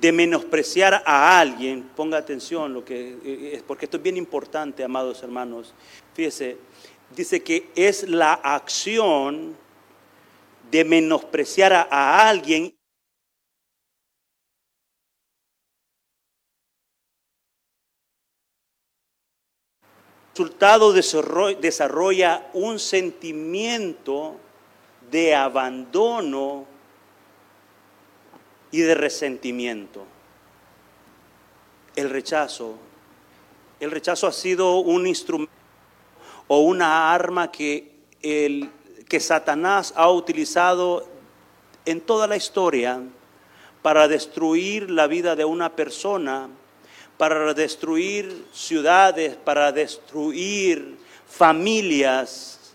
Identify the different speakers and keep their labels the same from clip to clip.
Speaker 1: de menospreciar a alguien, ponga atención, lo que, eh, porque esto es bien importante, amados hermanos. Fíjese, dice que es la acción de menospreciar a, a alguien resultado desarrolla un sentimiento de abandono y de resentimiento. El rechazo. El rechazo ha sido un instrumento o una arma que, el, que Satanás ha utilizado en toda la historia para destruir la vida de una persona, para destruir ciudades, para destruir familias.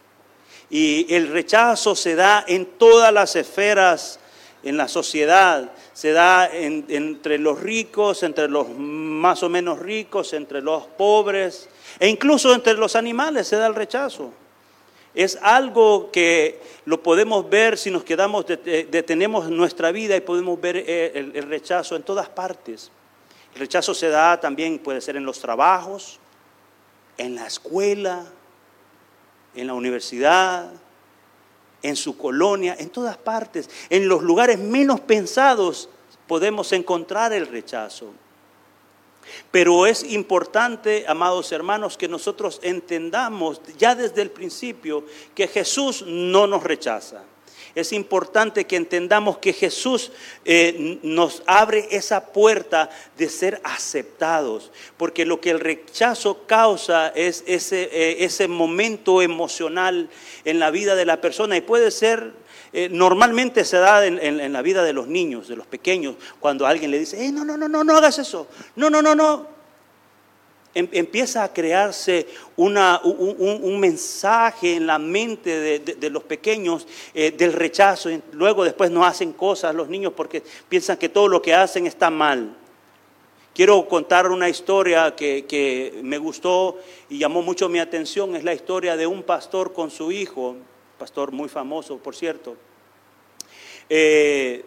Speaker 1: Y el rechazo se da en todas las esferas en la sociedad, se da entre los ricos, entre los más o menos ricos, entre los pobres e incluso entre los animales se da el rechazo. Es algo que lo podemos ver si nos quedamos, detenemos nuestra vida y podemos ver eh, el, el rechazo en todas partes. El rechazo se da también, puede ser en los trabajos, en la escuela, en la universidad, en su colonia, en todas partes, en los lugares menos pensados podemos encontrar el rechazo. Pero es importante, amados hermanos, que nosotros entendamos ya desde el principio que Jesús no nos rechaza es importante que entendamos que Jesús eh, nos abre esa puerta de ser aceptados, porque lo que el rechazo causa es ese, eh, momento emocional en la vida de la persona y puede ser eh, normalmente se da en, la vida de los niños, de los pequeños, cuando alguien le dice, no, no, no, no, no hagas eso, no, no, no, no, empieza a crearse un, mensaje en la mente de, los pequeños eh, del rechazo. Luego después no hacen cosas los niños porque piensan que todo lo que hacen está mal. Quiero contar una historia que, me gustó y llamó mucho mi atención. Es la historia de un pastor con su hijo, pastor muy famoso, por cierto. Eh,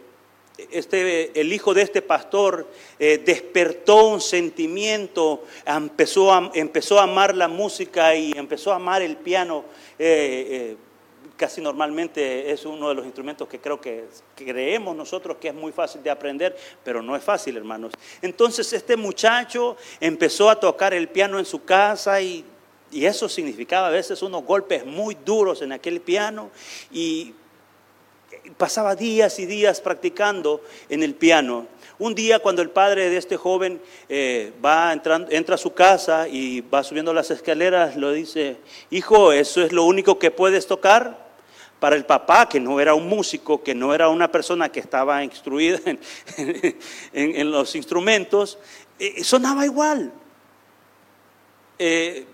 Speaker 1: este, el hijo de este pastor eh, despertó un sentimiento, empezó a, empezó a, amar la música y empezó a amar el piano. Eh, eh, casi normalmente es uno de los instrumentos que creo que creemos nosotros que es muy fácil de aprender, pero no es fácil, hermanos. Entonces este muchacho empezó a tocar el piano en su casa y, y eso significaba a veces unos golpes muy duros en aquel piano y pasaba días y días practicando en el piano. Un día cuando el padre de este joven eh, va entrando, entra a su casa y va subiendo las escaleras, lo dice, hijo, ¿eso es lo único que puedes tocar? Para el papá, que no era un músico, que no era una persona que estaba instruida en, los instrumentos, eh, sonaba igual. Eh,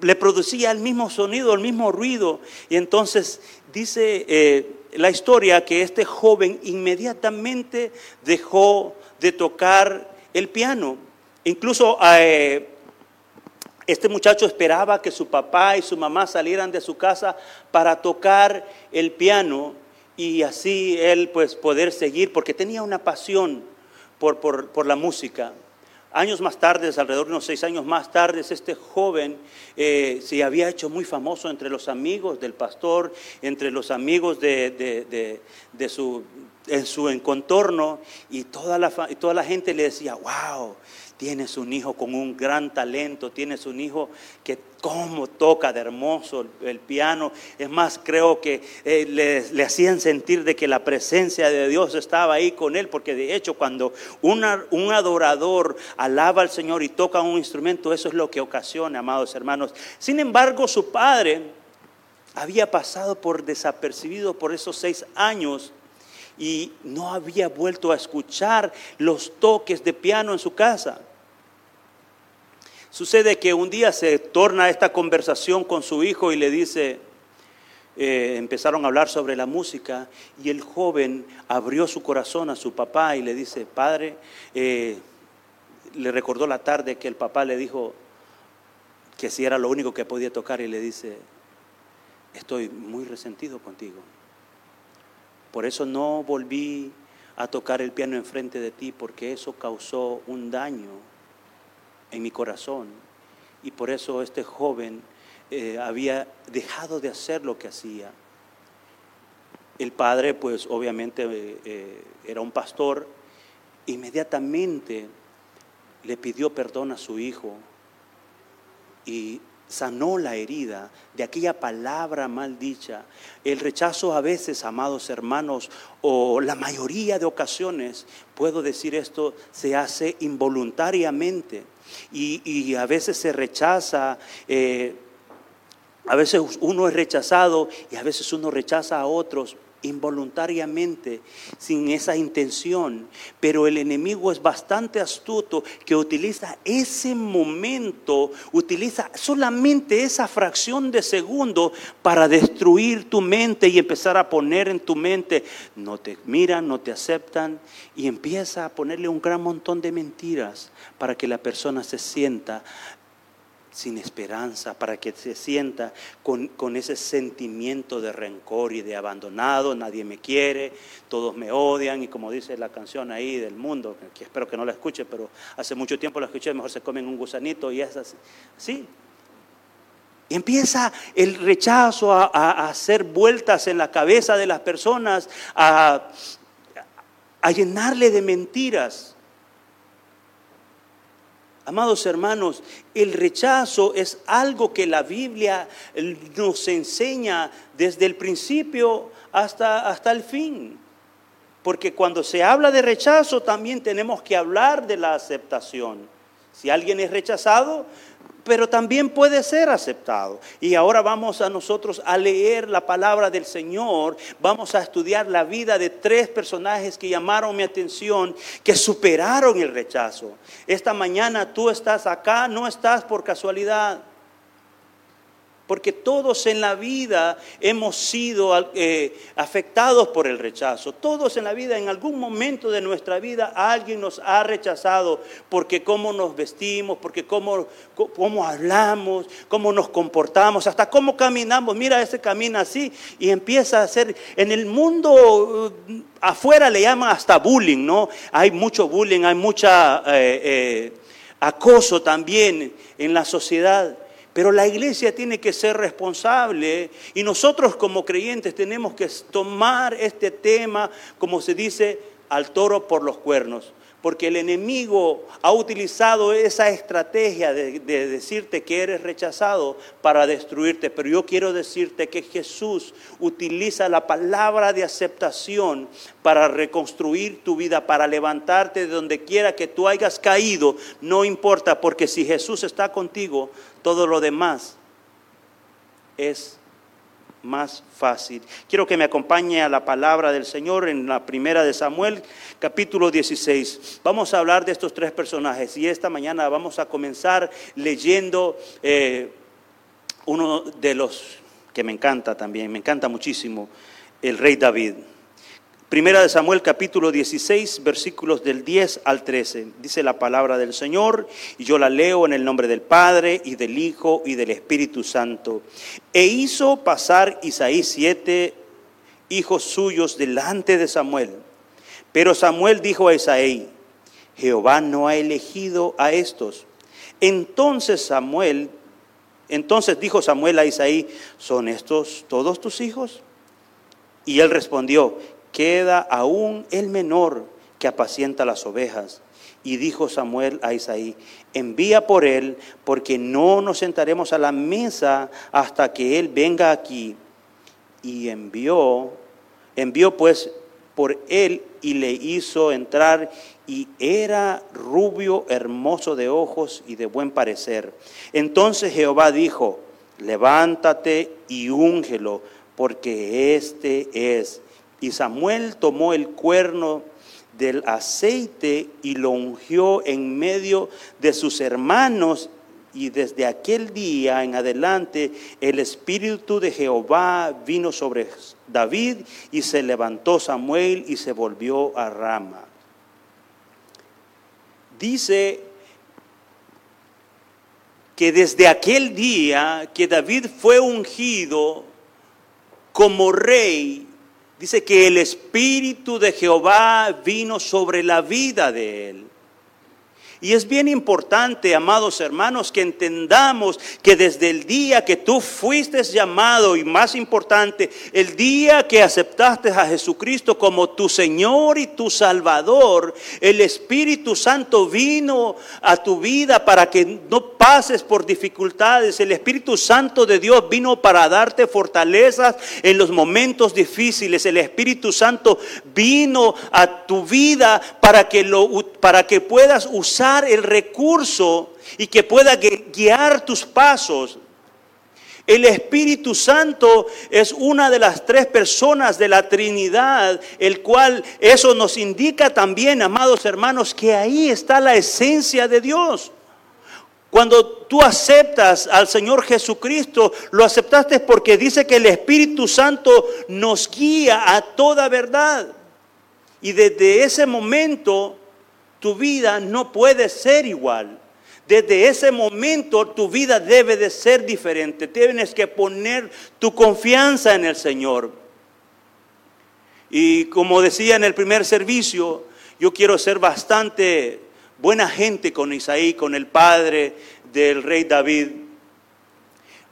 Speaker 1: le producía el mismo sonido, el mismo ruido. Y entonces dice la historia que este joven inmediatamente dejó de tocar el piano. Incluso eh, este muchacho esperaba que su papá y su mamá salieran de su casa para tocar el piano y así él pues poder seguir, porque tenía una pasión por, por la música. Años más tarde, alrededor de unos seis años más tarde, este joven eh, se había hecho muy famoso entre los amigos del pastor, entre los amigos de, su, en su encontorno, y toda la, toda la gente le decía, wow, Tienes un hijo con un gran talento, tienes un hijo que cómo toca de hermoso el, piano. Es más, creo que eh, le, hacían sentir de que la presencia de Dios estaba ahí con él, porque de hecho cuando un adorador alaba al Señor y toca un instrumento, eso es lo que ocasiona, amados hermanos. Sin embargo, su padre había pasado por desapercibido por esos seis años y no había vuelto a escuchar los toques de piano en su casa. Sucede que un día se torna esta conversación con su hijo y le dice, eh, empezaron a hablar sobre la música y el joven abrió su corazón a su papá y le dice, padre, eh, le recordó la tarde que el papá le dijo que si era lo único que podía tocar y le dice, estoy muy resentido contigo. Por eso no volví a tocar el piano enfrente de ti porque eso causó un daño en mi corazón. Y por eso este joven eh, había dejado de hacer lo que hacía. El padre, pues obviamente eh, eh, era un pastor, inmediatamente le pidió perdón a su hijo y sanó la herida de aquella palabra mal dicha. El rechazo a veces, amados hermanos, o la mayoría de ocasiones, puedo decir esto, se hace involuntariamente y, a veces se rechaza. Eh, a veces uno es rechazado y a veces uno rechaza a otros involuntariamente, sin esa intención. Pero el enemigo es bastante astuto que utiliza ese momento, utiliza solamente esa fracción de segundo para destruir tu mente y empezar a poner en tu mente, no te miran, no te aceptan, y empieza a ponerle un gran montón de mentiras para que la persona se sienta sin esperanza, para que se sienta con, ese sentimiento de rencor y de abandonado, nadie me quiere, todos me odian, y como dice la canción ahí del mundo, que espero que no la escuche, pero hace mucho tiempo la escuché, mejor se comen un gusanito y es así. ¿Sí? Y empieza el rechazo a, hacer vueltas en la cabeza de las personas, a llenarle de mentiras. Amados hermanos, el rechazo es algo que la Biblia nos enseña desde el principio hasta, hasta el fin. Porque cuando se habla de rechazo también tenemos que hablar de la aceptación. Si alguien es rechazado, pero también puede ser aceptado. Y ahora vamos a nosotros a leer la palabra del Señor, vamos a estudiar la vida de tres personajes que llamaron mi atención, que superaron el rechazo. Esta mañana tú estás acá, no estás por casualidad porque todos en la vida hemos sido eh, afectados por el rechazo. Todos en la vida, en algún momento de nuestra vida, alguien nos ha rechazado porque cómo nos vestimos, porque cómo, cómo hablamos, cómo nos comportamos, hasta cómo caminamos. Mira, ese camina así y empieza a ser, en el mundo uh, afuera le llaman hasta bullying, ¿no? Hay mucho bullying, hay mucha eh, eh, acoso también en la sociedad. Pero la iglesia tiene que ser responsable y nosotros como creyentes tenemos que tomar este tema, como se dice, al toro por los cuernos porque el enemigo ha utilizado esa estrategia de, decirte que eres rechazado para destruirte. Pero yo quiero decirte que Jesús utiliza la palabra de aceptación para reconstruir tu vida, para levantarte de donde quiera que tú hayas caído. No importa, porque si Jesús está contigo, todo lo demás es más fácil. Quiero que me acompañe a la palabra del Señor en la primera de Samuel, capítulo 16. Vamos a hablar de estos tres personajes y esta mañana vamos a comenzar leyendo eh, uno de los que me encanta también, me encanta muchísimo, el rey David. Primera de Samuel capítulo 16 versículos del 10 al 13. Dice la palabra del Señor y yo la leo en el nombre del Padre y del Hijo y del Espíritu Santo. E hizo pasar Isaí siete hijos suyos delante de Samuel. Pero Samuel dijo a Isaí, Jehová no ha elegido a estos. Entonces Samuel, entonces dijo Samuel a Isaí, ¿son estos todos tus hijos? Y él respondió, queda aún el menor que apacienta las ovejas. Y dijo Samuel a Isaí, envía por él, porque no nos sentaremos a la mesa hasta que él venga aquí. Y envió, envió pues por él y le hizo entrar y era rubio, hermoso de ojos y de buen parecer. Entonces Jehová dijo, levántate y úngelo, porque este es y Samuel tomó el cuerno del aceite y lo ungió en medio de sus hermanos Y desde aquel día en adelante el Espíritu de Jehová vino sobre David y se levantó Samuel y se volvió a Rama. Dice que desde aquel día que David fue ungido como rey, dice que el Espíritu de Jehová vino sobre la vida de él. Y es bien importante, amados hermanos, que entendamos que desde el día que tú fuiste llamado, y más importante, el día que aceptaste a Jesucristo como tu Señor y tu Salvador, el Espíritu Santo vino a tu vida para que no pases por dificultades. El Espíritu Santo de Dios vino para darte fortalezas en los momentos difíciles. El Espíritu Santo vino a tu vida para que, lo, para que puedas usar el recurso y que pueda guiar tus pasos. El Espíritu Santo es una de las tres personas de la Trinidad, el cual eso nos indica también, amados hermanos, que ahí está la esencia de Dios. Cuando tú aceptas al Señor Jesucristo, lo aceptaste porque dice que el Espíritu Santo nos guía a toda verdad. Y desde ese momento tu vida no puede ser igual. Desde ese momento tu vida debe de ser diferente. Tienes que poner tu confianza en el Señor. Y como decía en el primer servicio, yo quiero ser bastante buena gente con Isaí, con el padre del rey David.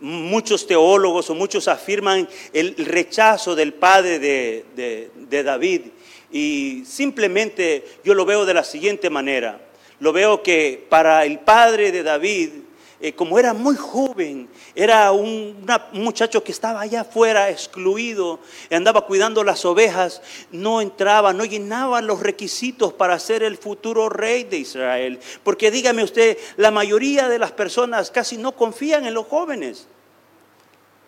Speaker 1: Muchos teólogos o muchos afirman el rechazo del padre de, de David y simplemente yo lo veo de la siguiente manera. Lo veo que para el padre de David, eh, como era muy joven, era un, muchacho que estaba allá afuera excluido, andaba cuidando las ovejas, no entraba, no llenaba los requisitos para ser el futuro rey de Israel. Porque dígame usted, la mayoría de las personas casi no confían en los jóvenes.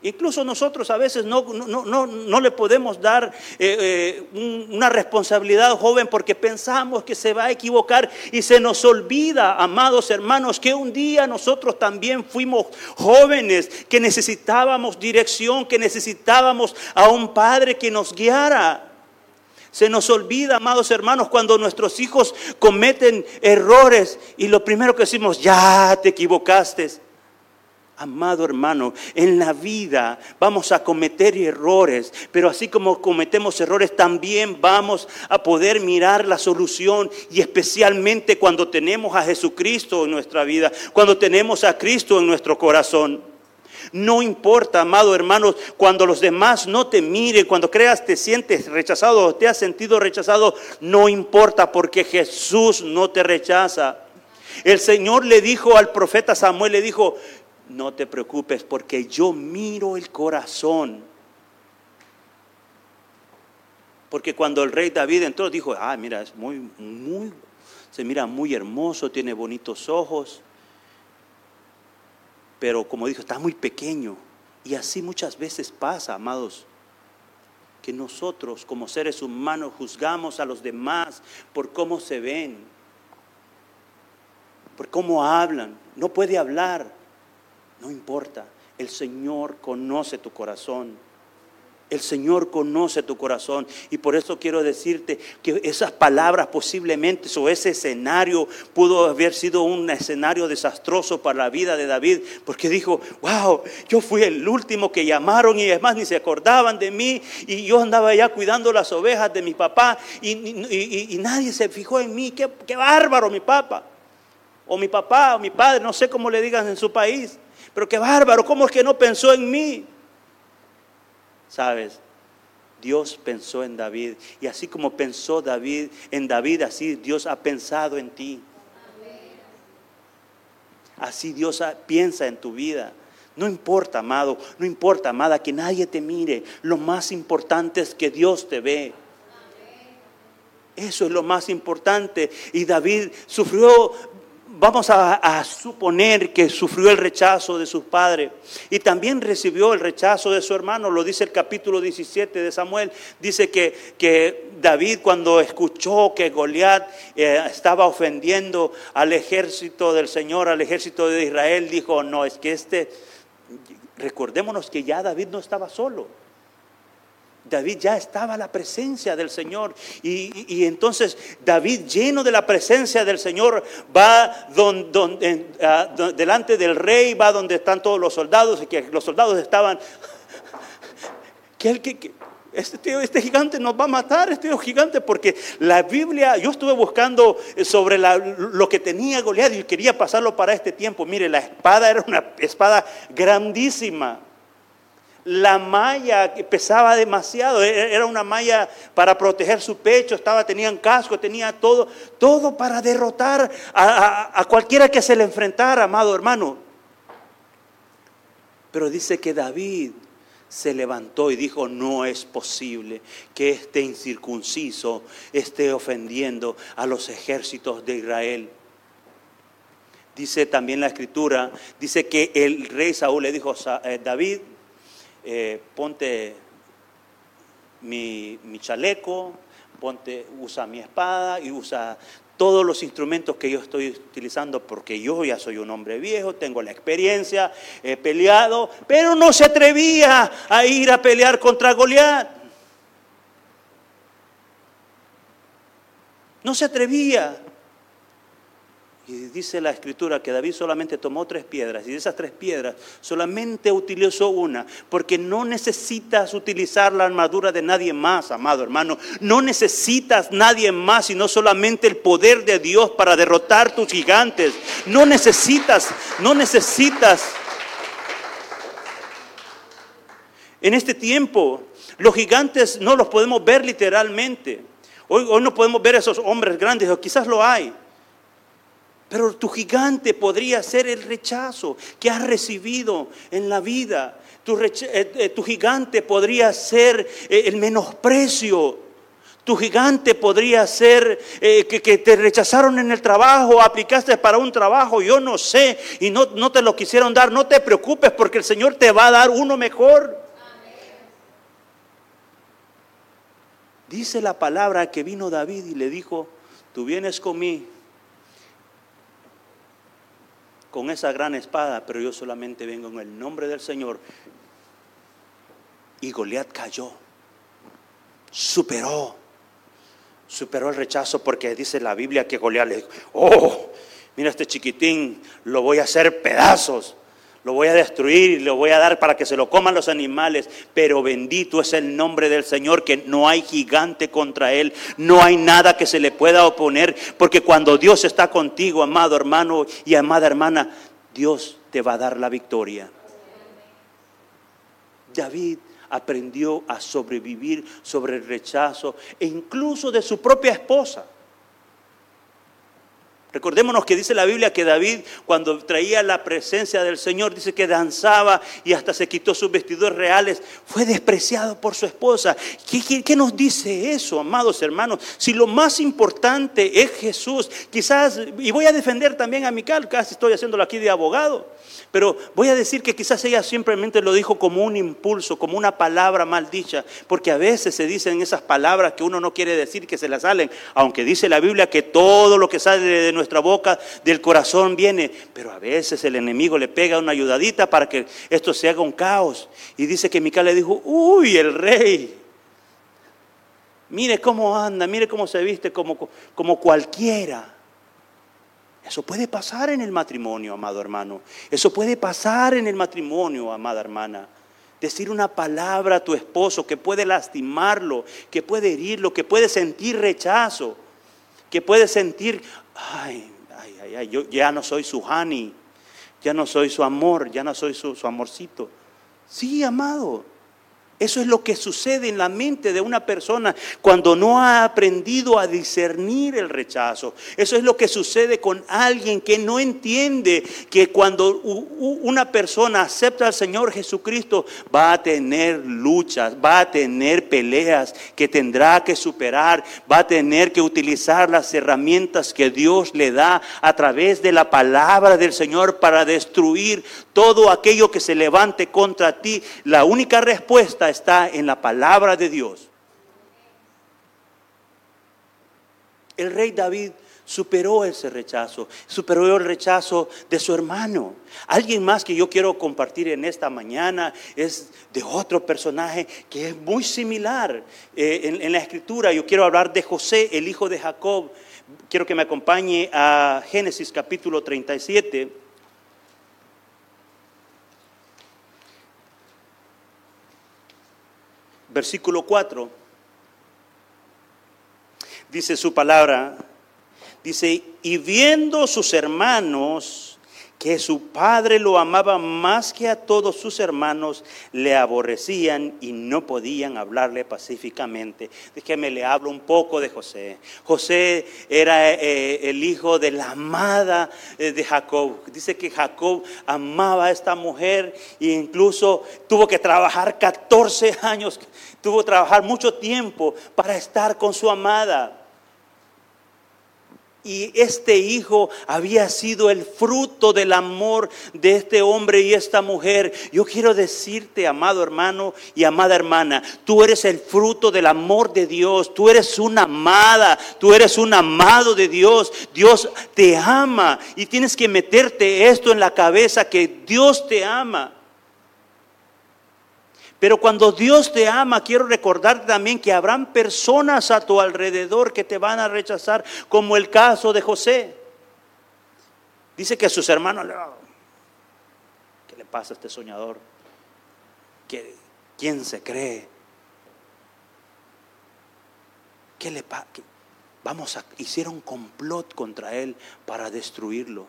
Speaker 1: Incluso nosotros a veces no, no, le podemos dar eh, eh, una responsabilidad joven porque pensamos que se va a equivocar y se nos olvida, amados hermanos, que un día nosotros también fuimos jóvenes, que necesitábamos dirección, que necesitábamos a un padre que nos guiara. Se nos olvida, amados hermanos, cuando nuestros hijos cometen errores y lo primero que decimos, ya te equivocaste. Amado hermano, en la vida vamos a cometer errores, pero así como cometemos errores, también vamos a poder mirar la solución y especialmente cuando tenemos a Jesucristo en nuestra vida, cuando tenemos a Cristo en nuestro corazón. No importa, amado hermano, cuando los demás no te miren, cuando creas te sientes rechazado o te has sentido rechazado, no importa porque Jesús no te rechaza. El Señor le dijo al profeta Samuel, le dijo, no te preocupes porque yo miro el corazón. Porque cuando el rey David entró, dijo, ah, mira, es muy, muy, se mira muy hermoso, tiene bonitos ojos. Pero como dijo, está muy pequeño. Y así muchas veces pasa, amados, que nosotros como seres humanos juzgamos a los demás por cómo se ven, por cómo hablan. No puede hablar, no importa, el Señor conoce tu corazón. El Señor conoce tu corazón y por eso quiero decirte que esas palabras posiblemente o ese escenario pudo haber sido un escenario desastroso para la vida de David porque dijo, wow, yo fui el último que llamaron y es más ni se acordaban de mí y yo andaba allá cuidando las ovejas de mi papá y, nadie se fijó en mí, qué, qué bárbaro mi papá o mi papá o mi padre, no sé cómo le digan en su país. Pero qué bárbaro, ¿cómo es que no pensó en mí? ¿Sabes? Dios pensó en David. Y así como pensó David en David, así Dios ha pensado en ti. Así Dios piensa en tu vida. No importa, amado, no importa, amada, que nadie te mire. Lo más importante es que Dios te ve. Eso es lo más importante. Y David sufrió vamos a, suponer que sufrió el rechazo de sus padres y también recibió el rechazo de su hermano, lo dice el capítulo 17 de Samuel, dice que, que David cuando escuchó que Goliat eh, estaba ofendiendo al ejército del Señor, al ejército de Israel, dijo, no, es que este, recordémonos que ya David no estaba solo. David ya estaba a la presencia del Señor. Y, entonces David, lleno de la presencia del Señor, va delante del rey, va donde están todos los soldados, y que los soldados estaban... que, este, este gigante nos va a matar, este gigante, porque la Biblia, yo estuve buscando sobre lo que tenía Goliat y quería pasarlo para este tiempo. Mire, la espada era una espada grandísima la malla pesaba demasiado, e-, era una malla para proteger su pecho, estaba, tenían casco, tenía todo, todo para derrotar a, a cualquiera que se le enfrentara, amado hermano. Pero dice que David se levantó y dijo, no es posible que este incircunciso esté ofendiendo a los ejércitos de Israel. Dice también la escritura, dice que el rey Saúl le dijo, eh, David, eh, ponte mi, chaleco, ponte, usa mi espada y usa todos los instrumentos que yo estoy utilizando, porque yo ya soy un hombre viejo, tengo la experiencia, he peleado, pero no se atrevía a ir a pelear contra Goliat. No se atrevía. Y dice la escritura que David solamente tomó tres piedras y de esas tres piedras solamente utilizó una, porque no necesitas utilizar la armadura de nadie más, amado hermano. No necesitas nadie más, sino solamente el poder de Dios para derrotar tus gigantes. No necesitas, no necesitas. En este tiempo, los gigantes no los podemos ver literalmente. Hoy, no podemos ver esos hombres grandes, o quizás lo hay. Pero tu gigante podría ser el rechazo que has recibido en la vida. Tu, eh, eh, gigante podría ser eh, el menosprecio. Tu gigante podría ser que, te rechazaron en el trabajo, aplicaste para un trabajo, yo no sé, y no, no te lo quisieron dar. No te preocupes porque el Señor te va a dar uno mejor. Dice la palabra que vino David y le dijo, tú vienes conmigo con esa gran espada, pero yo solamente vengo en el nombre del Señor. Y Goliat cayó, superó, superó el rechazo porque dice la Biblia que Goliat le dijo, oh, mira este chiquitín, lo voy a hacer pedazos. Lo voy a destruir y lo voy a dar para que se lo coman los animales. Pero bendito es el nombre del Señor, que no hay gigante contra Él. No hay nada que se le pueda oponer. Porque cuando Dios está contigo, amado hermano y amada hermana, Dios te va a dar la victoria. David aprendió a sobrevivir sobre el rechazo e incluso de su propia esposa. Recordémonos que dice la Biblia que David cuando traía la presencia del Señor dice que danzaba y hasta se quitó sus vestidos reales. Fue despreciado por su esposa. ¿Qué, nos dice eso, amados hermanos? Si lo más importante es Jesús, quizás, y voy a defender también a Mical, casi estoy haciéndolo aquí de abogado. Pero voy a decir que quizás ella simplemente lo dijo como un impulso, como una palabra mal dicha, porque a veces se dicen esas palabras que uno no quiere decir que se las salen, aunque dice la Biblia que todo lo que sale de nuestra boca, del corazón viene, pero a veces el enemigo le pega una ayudadita para que esto se haga un caos. Y dice que Mical le dijo, uy, el rey. Mire cómo anda, mire cómo se viste como, como cualquiera. Eso puede pasar en el matrimonio, amado hermano. Eso puede pasar en el matrimonio, amada hermana. Decir una palabra a tu esposo que puede lastimarlo, que puede herirlo, que puede sentir rechazo, que puede sentir, ay, ay, ay, ay yo ya no soy su honey, ya no soy su amor, ya no soy su, su amorcito. Sí, amado. Eso es lo que sucede en la mente de una persona cuando no ha aprendido a discernir el rechazo. Eso es lo que sucede con alguien que no entiende que cuando una persona acepta al Señor Jesucristo va a tener luchas, va a tener peleas que tendrá que superar, va a tener que utilizar las herramientas que Dios le da a través de la palabra del Señor para destruir todo aquello que se levante contra ti. La única respuesta está en la palabra de Dios. El rey David superó ese rechazo, superó el rechazo de su hermano. Alguien más que yo quiero compartir en esta mañana es de otro personaje que es muy similar eh, en, en la escritura. Yo quiero hablar de José, el hijo de Jacob. Quiero que me acompañe a Génesis capítulo 37. Versículo 4. Dice su palabra, Dice, y viendo sus hermanos que su padre lo amaba más que a todos sus hermanos, le aborrecían y no podían hablarle pacíficamente. Déjeme le hablo un poco de José. José era eh, el hijo de la amada eh, de Jacob. Dice que Jacob amaba a esta mujer e incluso tuvo que trabajar 14 años, tuvo que trabajar mucho tiempo para estar con su amada. Y este hijo había sido el fruto del amor de este hombre y esta mujer. Yo quiero decirte, amado hermano y amada hermana, tú eres el fruto del amor de Dios. Tú eres una amada, tú eres un amado de Dios. Dios te ama y tienes que meterte esto en la cabeza que Dios te ama. Pero cuando Dios te ama, quiero recordarte también que habrán personas a tu alrededor que te van a rechazar, como el caso de José. Dice que sus hermanos ¿qué le pasa a este soñador? ¿Quién se cree? ¿Qué le pasa? Vamos a, hicieron complot contra él para destruirlo.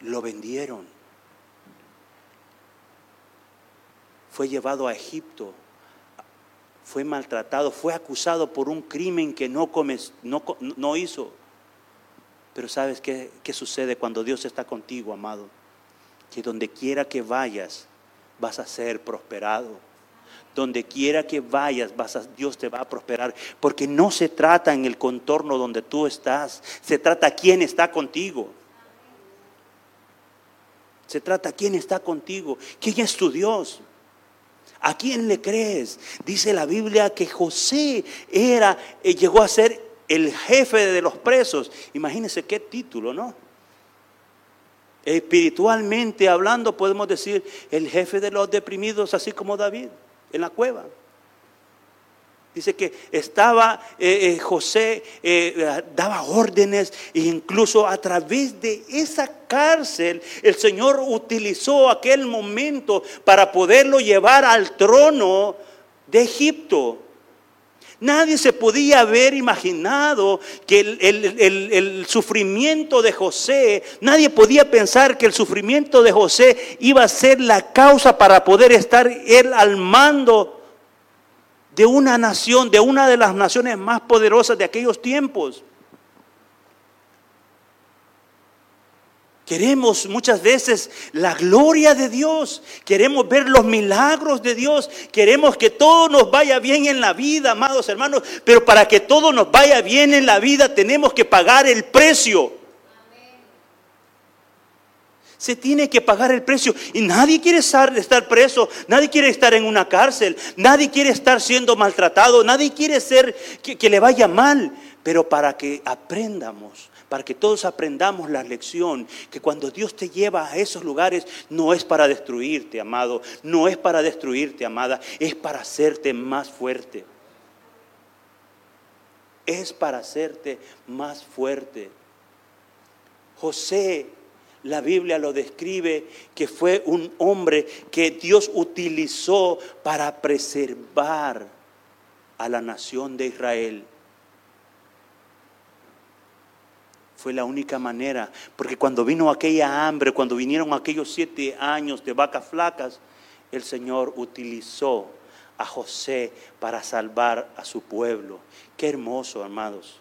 Speaker 1: Lo vendieron fue llevado a Egipto, fue maltratado, fue acusado por un crimen que no, no, hizo. Pero ¿sabes qué, qué sucede cuando Dios está contigo, amado? Que donde quiera que vayas, vas a ser prosperado. Donde quiera que vayas, vas a, Dios te va a prosperar. Porque no se trata en el contorno donde tú estás, se trata quién está contigo. Se trata quién está contigo, quién es tu Dios. ¿A quién le crees? Dice la Biblia que José era, eh, llegó a ser el jefe de los presos. Imagínense qué título, ¿no? Espiritualmente hablando podemos decir el jefe de los deprimidos, así como David en la cueva. Dice que estaba eh, eh, José, eh, daba órdenes e incluso a través de esa cárcel el Señor utilizó aquel momento para poderlo llevar al trono de Egipto. Nadie se podía haber imaginado que el, sufrimiento de José, nadie podía pensar que el sufrimiento de José iba a ser la causa para poder estar él al mando de una nación, de una de las naciones más poderosas de aquellos tiempos. Queremos muchas veces la gloria de Dios, queremos ver los milagros de Dios, queremos que todo nos vaya bien en la vida, amados hermanos, pero para que todo nos vaya bien en la vida tenemos que pagar el precio. Se tiene que pagar el precio. Y nadie quiere estar, preso, nadie quiere estar en una cárcel, nadie quiere estar siendo maltratado, nadie quiere ser que, le vaya mal. Pero para que aprendamos, para que todos aprendamos la lección, que cuando Dios te lleva a esos lugares no es para destruirte, amado, no es para destruirte, amada, es para hacerte más fuerte. Es para hacerte más fuerte. José la Biblia lo describe que fue un hombre que Dios utilizó para preservar a la nación de Israel. Fue la única manera, porque cuando vino aquella hambre, cuando vinieron aquellos siete años de vacas flacas, el Señor utilizó a José para salvar a su pueblo. Qué hermoso, amados.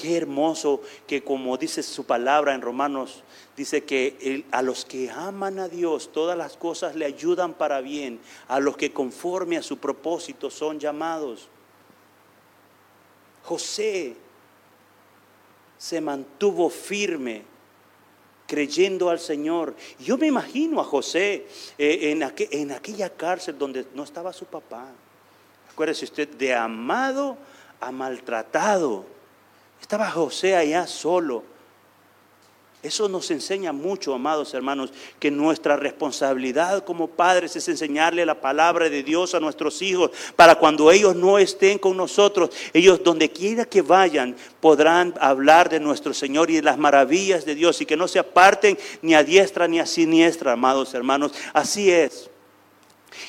Speaker 1: Qué hermoso que como dice su palabra en Romanos, dice que a los que aman a Dios todas las cosas le ayudan para bien, a los que conforme a su propósito son llamados. José se mantuvo firme creyendo al Señor. Yo me imagino a José eh, en, en aquella cárcel donde no estaba su papá. Acuérdese usted, de amado ha maltratado. Estaba José allá solo. Eso nos enseña mucho, amados hermanos, que nuestra responsabilidad como padres es enseñarle la palabra de Dios a nuestros hijos para cuando ellos no estén con nosotros, ellos donde quiera que vayan podrán hablar de nuestro Señor y de las maravillas de Dios y que no se aparten ni a diestra ni a siniestra, amados hermanos. Así es.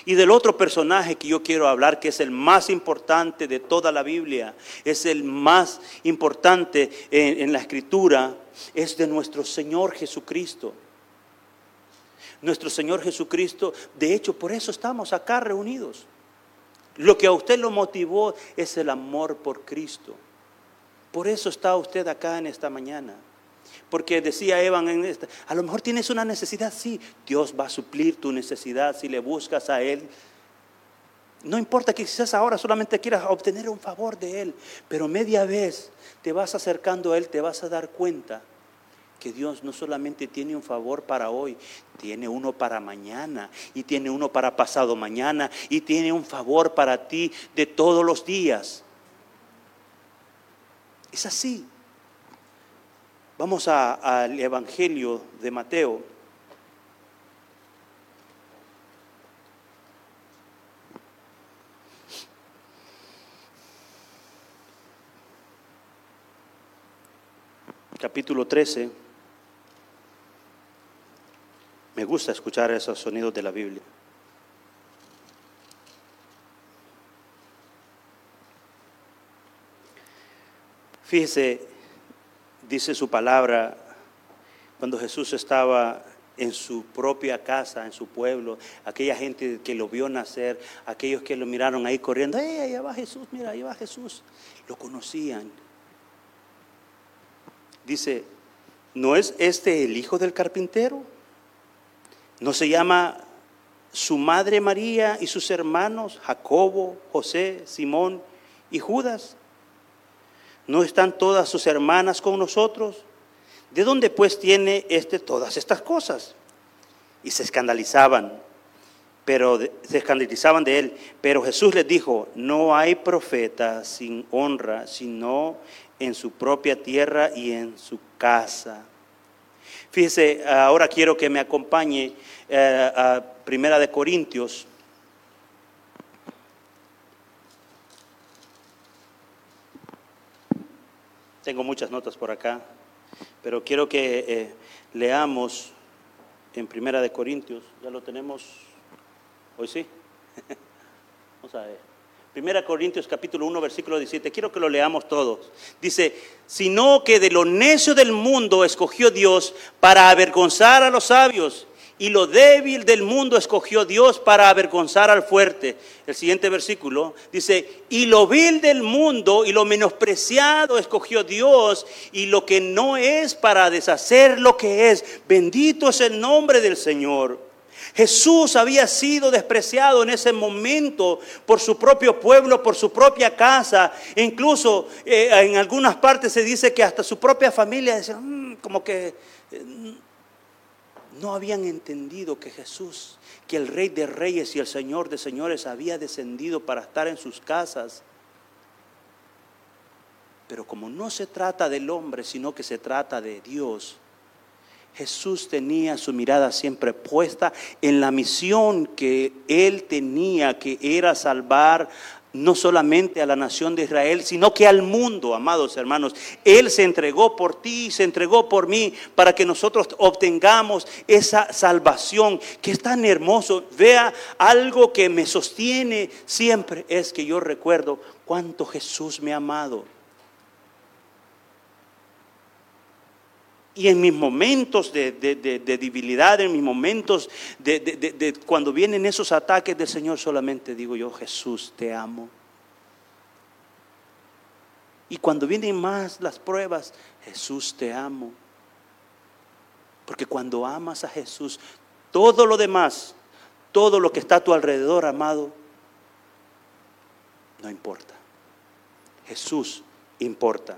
Speaker 1: Y del otro personaje que yo quiero hablar, que es el más importante de toda la Biblia, es el más importante en, la escritura, es de nuestro Señor Jesucristo. Nuestro Señor Jesucristo, de hecho, por eso estamos acá reunidos. Lo que a usted lo motivó es el amor por Cristo. Por eso está usted acá en esta mañana. Porque decía Evan, en esta, a lo mejor tienes una necesidad, sí, Dios va a suplir tu necesidad si le buscas a Él. No importa que quizás ahora solamente quieras obtener un favor de Él, pero media vez te vas acercando a Él, te vas a dar cuenta que Dios no solamente tiene un favor para hoy, tiene uno para mañana y tiene uno para pasado mañana y tiene un favor para ti de todos los días. Es así. Vamos al Evangelio de Mateo. Capítulo 13. Me gusta escuchar esos sonidos de la Biblia. Fíjese, dice su palabra, cuando Jesús estaba en su propia casa, en su pueblo, aquella gente que lo vio nacer, aquellos que lo miraron ahí corriendo, ¡ay, allá va Jesús! Mira, ahí va Jesús. Lo conocían. Dice, ¿no es este el hijo del carpintero? ¿No se llama su madre María y sus hermanos Jacobo, José, Simón y Judas? ¿No están todas sus hermanas con nosotros? ¿De dónde pues tiene este todas estas cosas? Y se escandalizaban, pero se escandalizaban de él. Pero Jesús les dijo, no hay profeta sin honra, sino en su propia tierra y en su casa. Fíjese, ahora quiero que me acompañe eh, a Primera de Corintios Tengo muchas notas por acá, pero quiero que eh, leamos en Primera de Corintios, ya lo tenemos hoy sí. Vamos a ver. Primera Corintios capítulo 1 versículo 17, quiero que lo leamos todos. Dice, sino que de lo necio del mundo escogió Dios para avergonzar a los sabios y lo débil del mundo escogió Dios para avergonzar al fuerte. El siguiente versículo dice, y lo vil del mundo y lo menospreciado escogió Dios y lo que no es para deshacer lo que es. Bendito es el nombre del Señor. Jesús había sido despreciado en ese momento por su propio pueblo, por su propia casa. Incluso eh, en algunas partes se dice que hasta su propia familia decía, mm, como que... No habían entendido que Jesús, que el Rey de Reyes y el Señor de Señores había descendido para estar en sus casas. Pero como no se trata del hombre, sino que se trata de Dios, Jesús tenía su mirada siempre puesta en la misión que él tenía, que era salvar no solamente a la nación de Israel, sino que al mundo, amados hermanos. Él se entregó por ti, se entregó por mí, para que nosotros obtengamos esa salvación que es tan hermoso. Vea, algo que me sostiene siempre es que yo recuerdo cuánto Jesús me ha amado. Y en mis momentos de, debilidad, en mis momentos de, cuando vienen esos ataques del Señor, solamente digo yo, Jesús, te amo. Y cuando vienen más las pruebas, Jesús, te amo. Porque cuando amas a Jesús, todo lo demás, todo lo que está a tu alrededor, amado, no importa. Jesús importa.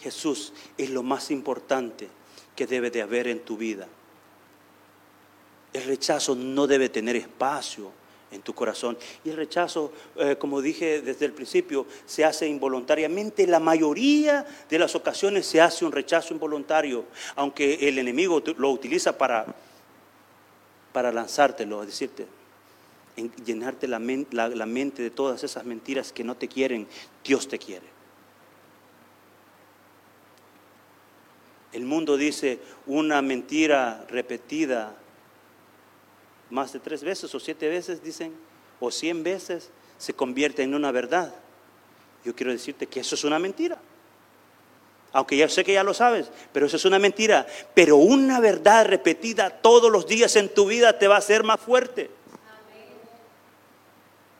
Speaker 1: Jesús es lo más importante que debe de haber en tu vida. El rechazo no debe tener espacio en tu corazón. Y el rechazo, eh, como dije desde el principio, se hace involuntariamente. La mayoría de las ocasiones se hace un rechazo involuntario, aunque el enemigo lo utiliza para, para lanzártelo, decirte, llenarte la mente de todas esas mentiras que no te quieren, Dios te quiere. El mundo dice una mentira repetida más de tres veces o siete veces, dicen, o cien veces, se convierte en una verdad. Yo quiero decirte que eso es una mentira. Aunque ya sé que ya lo sabes, pero eso es una mentira. Pero una verdad repetida todos los días en tu vida te va a hacer más fuerte.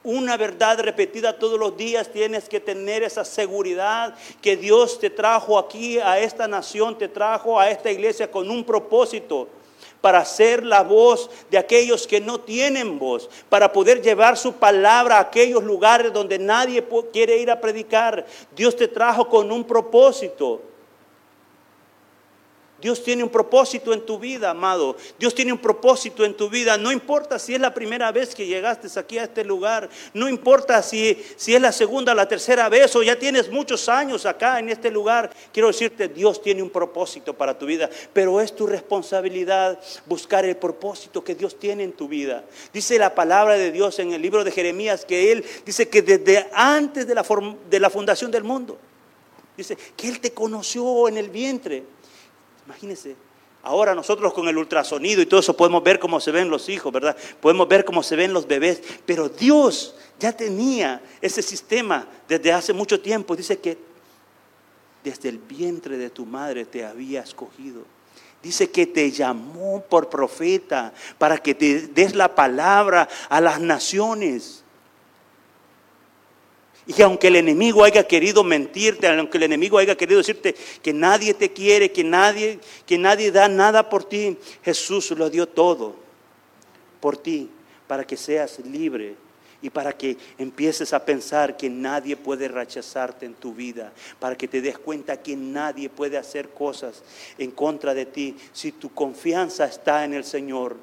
Speaker 1: Una verdad repetida todos los días tienes que tener esa seguridad que Dios te trajo aquí a esta nación, te trajo a esta iglesia con un propósito para ser la voz de aquellos que no tienen voz, para poder llevar su palabra a aquellos lugares donde nadie quiere ir a predicar. Dios te trajo con un propósito. Dios tiene un propósito en tu vida, amado. Dios tiene un propósito en tu vida. No importa si es la primera vez que llegaste aquí a este lugar. No importa si, si es la segunda la tercera vez o ya tienes muchos años acá en este lugar. Quiero decirte, Dios tiene un propósito para tu vida. Pero es tu responsabilidad buscar el propósito que Dios tiene en tu vida. Dice la palabra de Dios en el libro de Jeremías que Él dice que desde antes de la, de la fundación del mundo. Dice que Él te conoció en el vientre. Imagínense, ahora nosotros con el ultrasonido y todo eso podemos ver cómo se ven los hijos, ¿verdad? Podemos ver cómo se ven los bebés, pero Dios ya tenía ese sistema desde hace mucho tiempo. Dice que desde el vientre de tu madre te había escogido. Dice que te llamó por profeta para que te des la palabra a las naciones. Y que aunque el enemigo haya querido mentirte, aunque el enemigo haya querido decirte que nadie te quiere, que nadie, que nadie da nada por ti, Jesús lo dio todo por ti, para que seas libre y para que empieces a pensar que nadie puede rechazarte en tu vida, para que te des cuenta que nadie puede hacer cosas en contra de ti si tu confianza está en el Señor.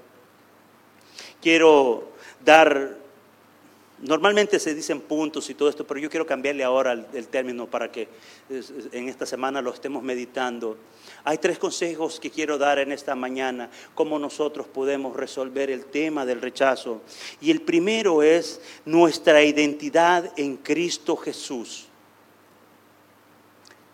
Speaker 1: Quiero dar Normalmente se dicen puntos y todo esto, pero yo quiero cambiarle ahora el, término para que en esta semana lo estemos meditando. Hay tres consejos que quiero dar en esta mañana, cómo nosotros podemos resolver el tema del rechazo. Y el primero es nuestra identidad en Cristo Jesús.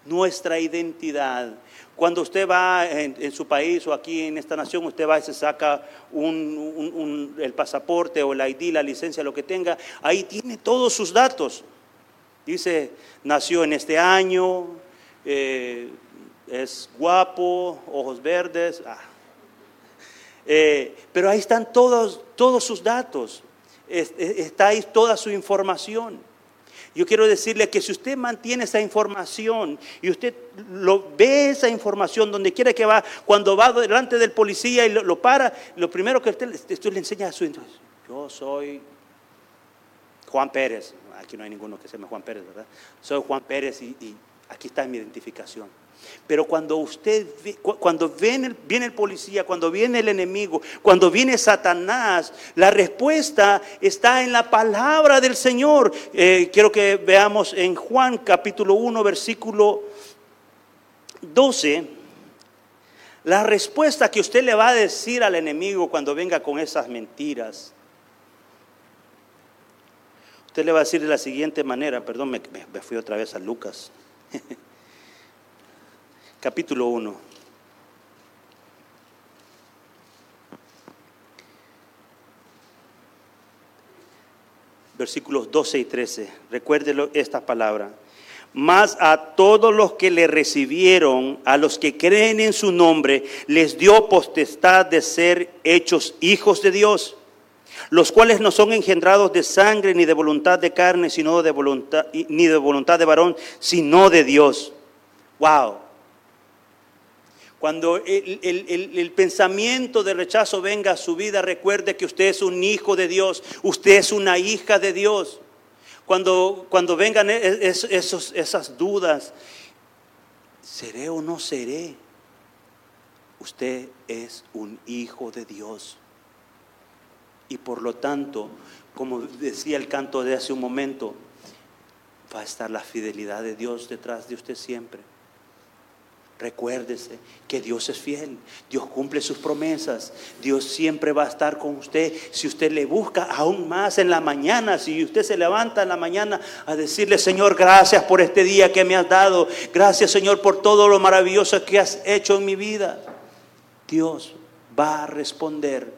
Speaker 1: Nuestra identidad cuando usted va en, su país o aquí en esta nación, usted va y se saca el pasaporte o el ID, la licencia, lo que tenga, ahí tiene todos sus datos. Dice, nació en este año, eh, es guapo, ojos verdes. Ah. Eh, pero ahí están todos, todos sus datos, está ahí toda su información. Yo quiero decirle que si usted mantiene esa información y usted lo ve esa información donde quiera que va, cuando va delante del policía y lo, para, lo primero que usted, le enseña a su yo soy Juan Pérez, aquí no hay ninguno que se llame Juan Pérez, ¿verdad? Soy Juan Pérez y aquí está mi identificación. Pero cuando usted, cuando viene viene el policía, cuando viene el enemigo, cuando viene Satanás, la respuesta está en la palabra del Señor. Eh, quiero que veamos en Juan capítulo 1, versículo 12. La respuesta que usted le va a decir al enemigo cuando venga con esas mentiras. Usted le va a decir de la siguiente manera, perdón, me, me fui otra vez a Lucas. capítulo 1. Versículos 12 y 13. Recuérdelo esta palabra. Mas a todos los que le recibieron, a los que creen en su nombre, les dio potestad de ser hechos hijos de Dios, los cuales no son engendrados de sangre ni de voluntad de carne, sino de voluntad ni de voluntad de varón, sino de Dios. Wow. Cuando el, pensamiento de rechazo venga a su vida, recuerde que usted es un hijo de Dios, usted es una hija de Dios. Cuando, cuando vengan esos, esas dudas, ¿seré o no seré? Usted es un hijo de Dios. Y por lo tanto, como decía el canto de hace un momento, va a estar la fidelidad de Dios detrás de usted siempre. Recuérdese que Dios es fiel, Dios cumple sus promesas, Dios siempre va a estar con usted. Si usted le busca aún más en la mañana, si usted se levanta en la mañana a decirle, Señor, gracias por este día que me has dado, gracias Señor por todo lo maravilloso que has hecho en mi vida, Dios va a responder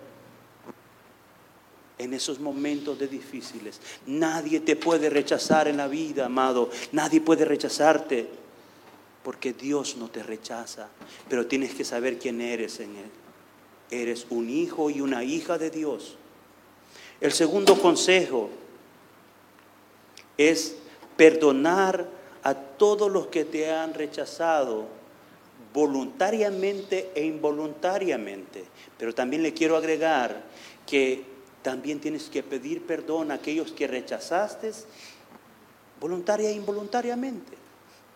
Speaker 1: en esos momentos de difíciles. Nadie te puede rechazar en la vida, amado. Nadie puede rechazarte porque Dios no te rechaza, pero tienes que saber quién eres en Él. Eres un hijo y una hija de Dios. El segundo consejo es perdonar a todos los que te han rechazado voluntariamente e involuntariamente. Pero también le quiero agregar que también tienes que pedir perdón a aquellos que rechazaste voluntaria e involuntariamente.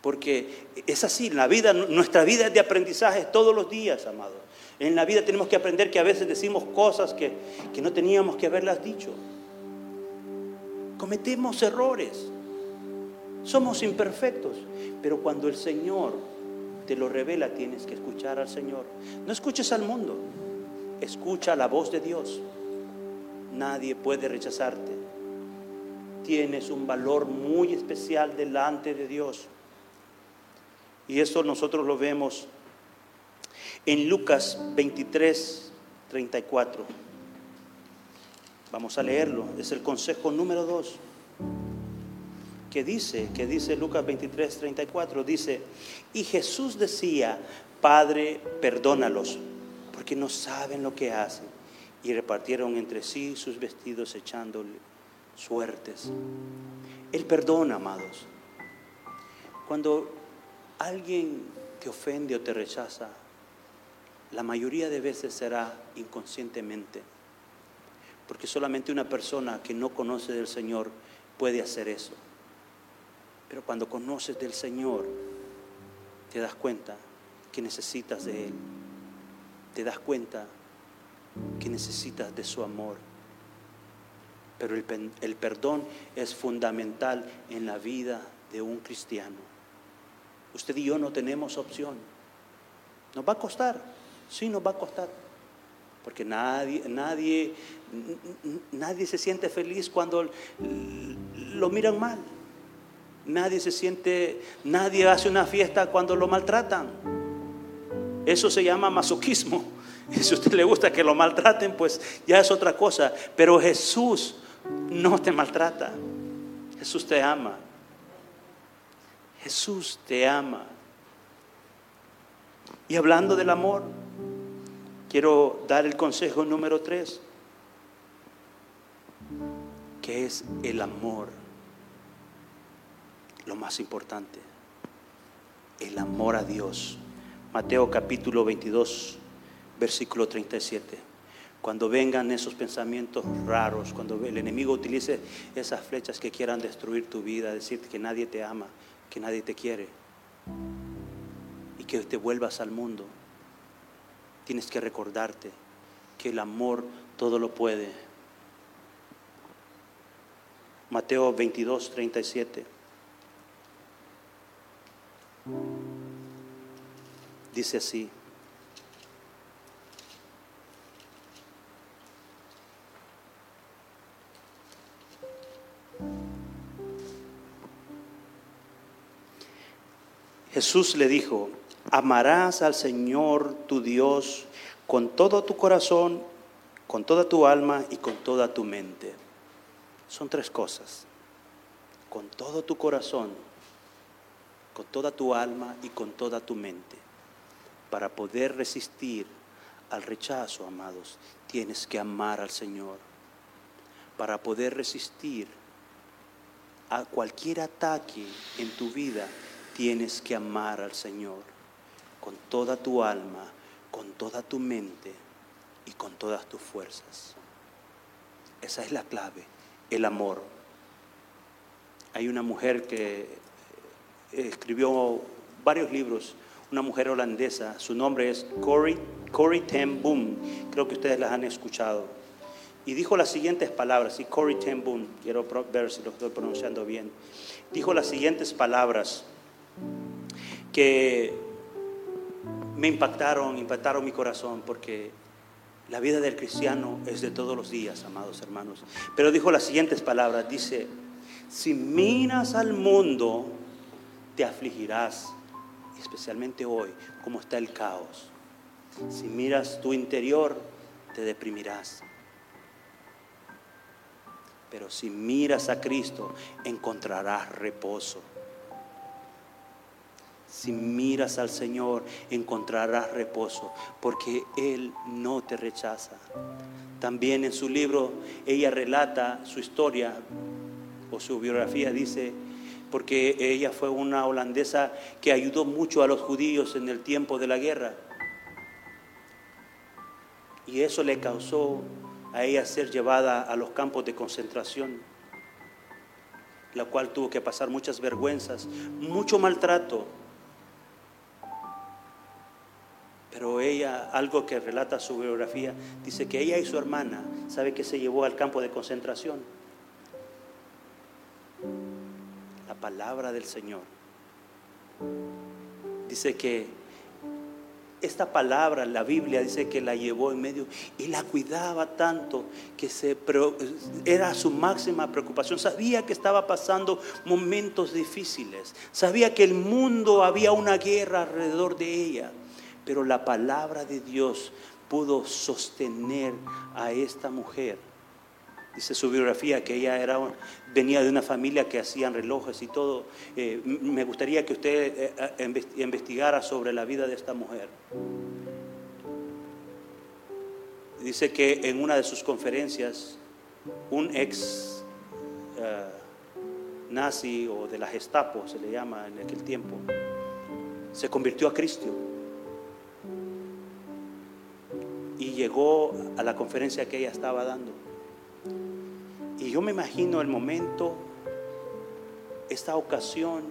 Speaker 1: Porque es así, nuestra vida es de aprendizaje todos los días, amados. En la vida tenemos que aprender que a veces decimos cosas que no teníamos que haberlas dicho. Cometemos errores. Somos imperfectos. Pero cuando el Señor te lo revela, tienes que escuchar al Señor. No escuches al mundo. Escucha la voz de Dios. Nadie puede rechazarte. Tienes un valor muy especial delante de Dios. Y eso nosotros lo vemos en Lucas 23, 34. Vamos a leerlo. Es el consejo número 2. Que dice, que dice Lucas 23, 34, dice, y Jesús decía, Padre, perdónalos, porque no saben lo que hacen y repartieron entre sí sus vestidos echándole suertes. El perdón, amados. Cuando alguien te ofende o te rechaza, la mayoría de veces será inconscientemente, porque solamente una persona que no conoce del Señor puede hacer eso. Pero cuando conoces del Señor, te das cuenta que necesitas de Él, te das cuenta que necesitas de su amor. Pero el, perdón es fundamental en la vida de un cristiano. Usted y yo no tenemos opción. Nos va a costar, sí nos va a costar. Porque nadie, nadie, nadie se siente feliz cuando lo miran mal. Nadie se siente, nadie hace una fiesta cuando lo maltratan. Eso se llama masoquismo. Y si a usted le gusta que lo maltraten, pues ya es otra cosa. Pero Jesús no te maltrata. Jesús te ama. Jesús te ama. Y hablando del amor, quiero dar el consejo número tres, que es el amor. Lo más importante, el amor a Dios. Mateo capítulo 22, versículo 37. Cuando vengan esos pensamientos raros, cuando el enemigo utilice esas flechas que quieran destruir tu vida, decirte que nadie te ama, que nadie te quiere y que te vuelvas al mundo, tienes que recordarte que el amor todo lo puede. Mateo 22, 37. Dice así. Jesús le dijo, amarás al Señor tu Dios con todo tu corazón, con toda tu alma y con toda tu mente. Son tres cosas. Con todo tu corazón, con toda tu alma y con toda tu mente. Para poder resistir al rechazo, amados, tienes que amar al Señor. Para poder resistir a cualquier ataque en tu vida, tienes que amar al Señor con toda tu alma, con toda tu mente y con todas tus fuerzas. Esa es la clave, el amor. Hay una mujer que eh, escribió varios libros, una mujer holandesa, su nombre es Corrie, Corrie ten Boom, creo que ustedes la han escuchado. Y dijo las siguientes palabras, y Corey Ten Boom, quiero ver si lo estoy pronunciando bien, dijo las siguientes palabras que me impactaron, impactaron mi corazón, porque la vida del cristiano es de todos los días, amados hermanos. Pero dijo las siguientes palabras, dice, si miras al mundo, te afligirás, especialmente hoy, como está el caos. Si miras tu interior, te deprimirás. Pero si miras a Cristo, encontrarás reposo. Si miras al Señor, encontrarás reposo, porque Él no te rechaza. También en su libro ella relata su historia o su biografía, dice, porque ella fue una holandesa que ayudó mucho a los judíos en el tiempo de la guerra. Y eso le causó a ella ser llevada a los campos de concentración, la cual tuvo que pasar muchas vergüenzas, mucho maltrato. Pero ella, algo que relata su biografía, dice que ella y su hermana, ¿sabe que se llevó al campo de concentración? La palabra del Señor. Dice que esta palabra, la Biblia dice que la llevó en medio y la cuidaba tanto que era su máxima preocupación. Sabía que estaba pasando momentos difíciles. Sabía que el mundo había una guerra alrededor de ella. Pero la palabra de Dios pudo sostener a esta mujer Dice su biografía que ella era, venía de una familia que hacían relojes y todo. Eh, me gustaría que usted eh, eh, investigara sobre la vida de esta mujer. Dice que en una de sus conferencias, un ex nazi o de la Gestapo, se le llama en aquel tiempo, se convirtió a Cristo. Y llegó a la conferencia que ella estaba dando. Y yo me imagino el momento, esta ocasión,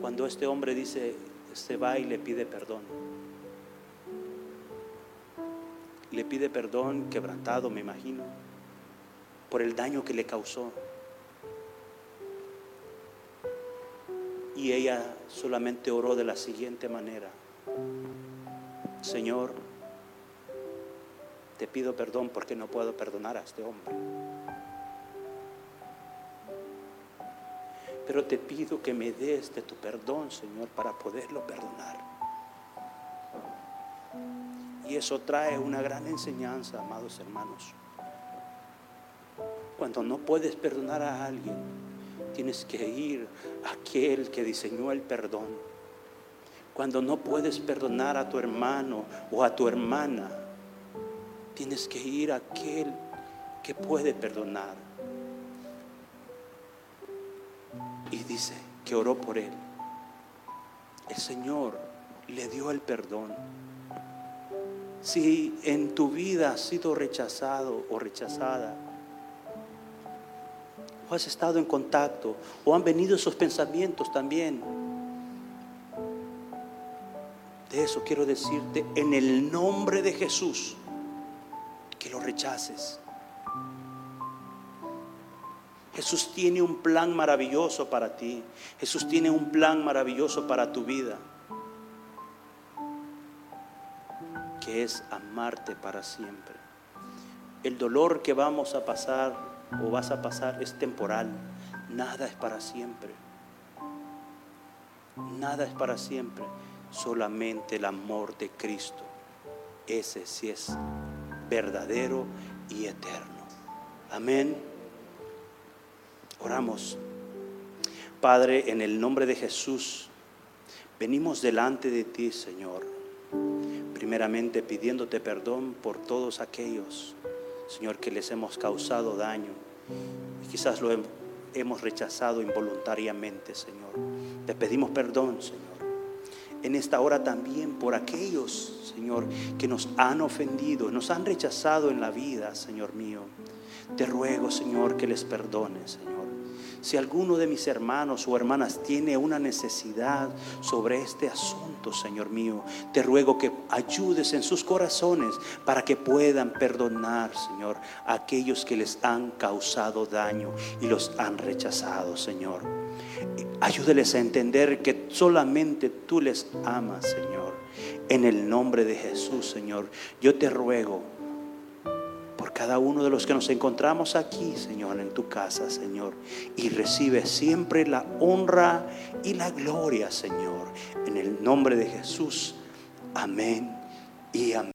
Speaker 1: cuando este hombre dice, se va y le pide perdón. Le pide perdón quebrantado, me imagino, por el daño que le causó. Y ella solamente oró de la siguiente manera. Señor, te pido perdón porque no puedo perdonar a este hombre. Pero te pido que me des de tu perdón, Señor, para poderlo perdonar. Y eso trae una gran enseñanza, amados hermanos. Cuando no puedes perdonar a alguien, tienes que ir a aquel que diseñó el perdón. Cuando no puedes perdonar a tu hermano o a tu hermana, tienes que ir a aquel que puede perdonar. Y dice que oró por él. El Señor le dio el perdón. Si en tu vida has sido rechazado o rechazada, o has estado en contacto, o han venido esos pensamientos también, de eso quiero decirte en el nombre de Jesús, que lo rechaces. Jesús tiene un plan maravilloso para ti. Jesús tiene un plan maravilloso para tu vida. Que es amarte para siempre. El dolor que vamos a pasar o vas a pasar es temporal. Nada es para siempre. Nada es para siempre. Solamente el amor de Cristo. Ese sí es verdadero y eterno. Amén. Oramos. Padre, en el nombre de Jesús, venimos delante de ti, Señor. Primeramente pidiéndote perdón por todos aquellos, Señor, que les hemos causado daño y quizás lo hemos rechazado involuntariamente, Señor. Te pedimos perdón, Señor. En esta hora también por aquellos, Señor, que nos han ofendido, nos han rechazado en la vida, Señor mío. Te ruego, Señor, que les perdones, Señor. Si alguno de mis hermanos o hermanas tiene una necesidad sobre este asunto, Señor mío, te ruego que ayudes en sus corazones para que puedan perdonar, Señor, a aquellos que les han causado daño y los han rechazado, Señor. Ayúdeles a entender que solamente tú les amas, Señor. En el nombre de Jesús, Señor, yo te ruego por cada uno de los que nos encontramos aquí, Señor, en tu casa, Señor. Y recibe siempre la honra y la gloria, Señor. En el nombre de Jesús. Amén y amén.